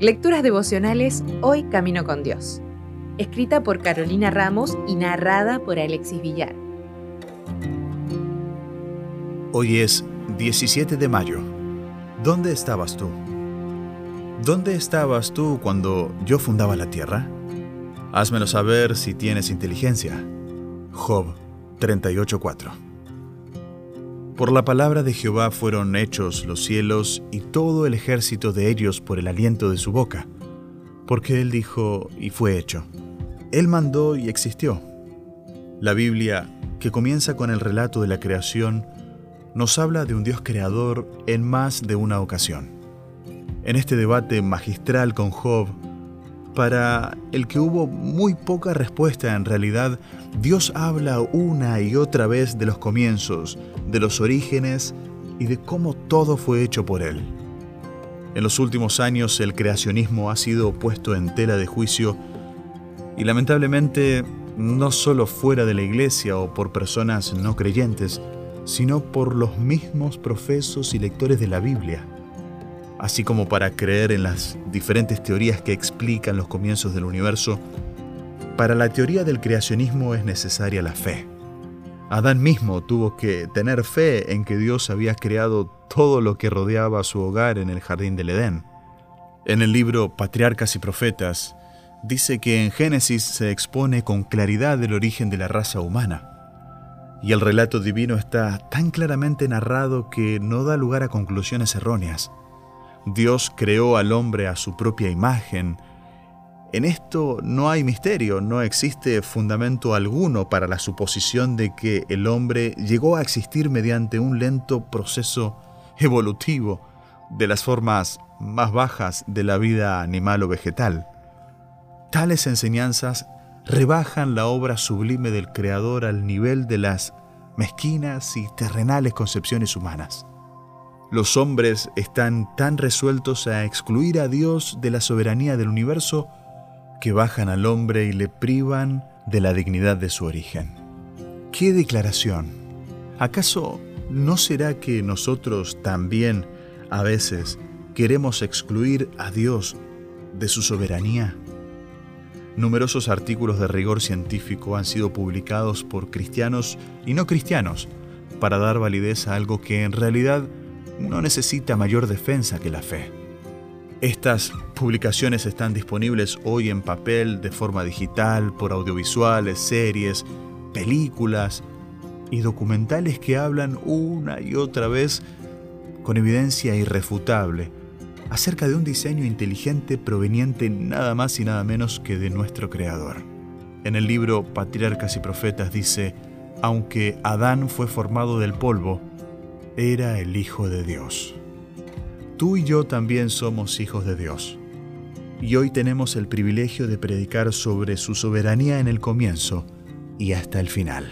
Lecturas devocionales Hoy Camino con Dios. Escrita por Carolina Ramos y narrada por Alexis Villar. Hoy es 17 de mayo. ¿Dónde estabas tú? ¿Dónde estabas tú cuando yo fundaba la tierra? Házmelo saber si tienes inteligencia. Job 38:4 Por la palabra de Jehová fueron hechos los cielos y todo el ejército de ellos por el aliento de su boca, porque él dijo y fue hecho. Él mandó y existió. La Biblia, que comienza con el relato de la creación, nos habla de un Dios creador en más de una ocasión. En este debate magistral con Job, para el que hubo muy poca respuesta en realidad, Dios habla una y otra vez de los comienzos, de los orígenes y de cómo todo fue hecho por Él. En los últimos años el creacionismo ha sido puesto en tela de juicio y lamentablemente no solo fuera de la iglesia o por personas no creyentes, sino por los mismos profesos y lectores de la Biblia, así como para creer en las diferentes teorías que explican los comienzos del universo. Para la teoría del creacionismo es necesaria la fe. Adán mismo tuvo que tener fe en que Dios había creado todo lo que rodeaba su hogar en el jardín del Edén. En el libro Patriarcas y Profetas, dice que en Génesis se expone con claridad el origen de la raza humana. Y el relato divino está tan claramente narrado que no da lugar a conclusiones erróneas. Dios creó al hombre a su propia imagen. En esto no hay misterio, no existe fundamento alguno para la suposición de que el hombre llegó a existir mediante un lento proceso evolutivo de las formas más bajas de la vida animal o vegetal. Tales enseñanzas rebajan la obra sublime del Creador al nivel de las mezquinas y terrenales concepciones humanas. Los hombres están tan resueltos a excluir a Dios de la soberanía del universo que bajan al hombre y le privan de la dignidad de su origen. ¡Qué declaración! ¿Acaso no será que nosotros también a veces queremos excluir a Dios de su soberanía? Numerosos artículos de rigor científico han sido publicados por cristianos y no cristianos para dar validez a algo que en realidad no necesita mayor defensa que la fe. Estas publicaciones están disponibles hoy en papel, de forma digital, por audiovisuales, series, películas y documentales que hablan una y otra vez con evidencia irrefutable acerca de un diseño inteligente proveniente nada más y nada menos que de nuestro Creador. En el libro Patriarcas y Profetas dice, aunque Adán fue formado del polvo, era el Hijo de Dios. Tú y yo también somos hijos de Dios. Y hoy tenemos el privilegio de predicar sobre su soberanía en el comienzo y hasta el final.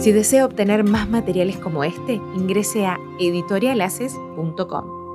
Si desea obtener más materiales como este, ingrese a editorialaces.com.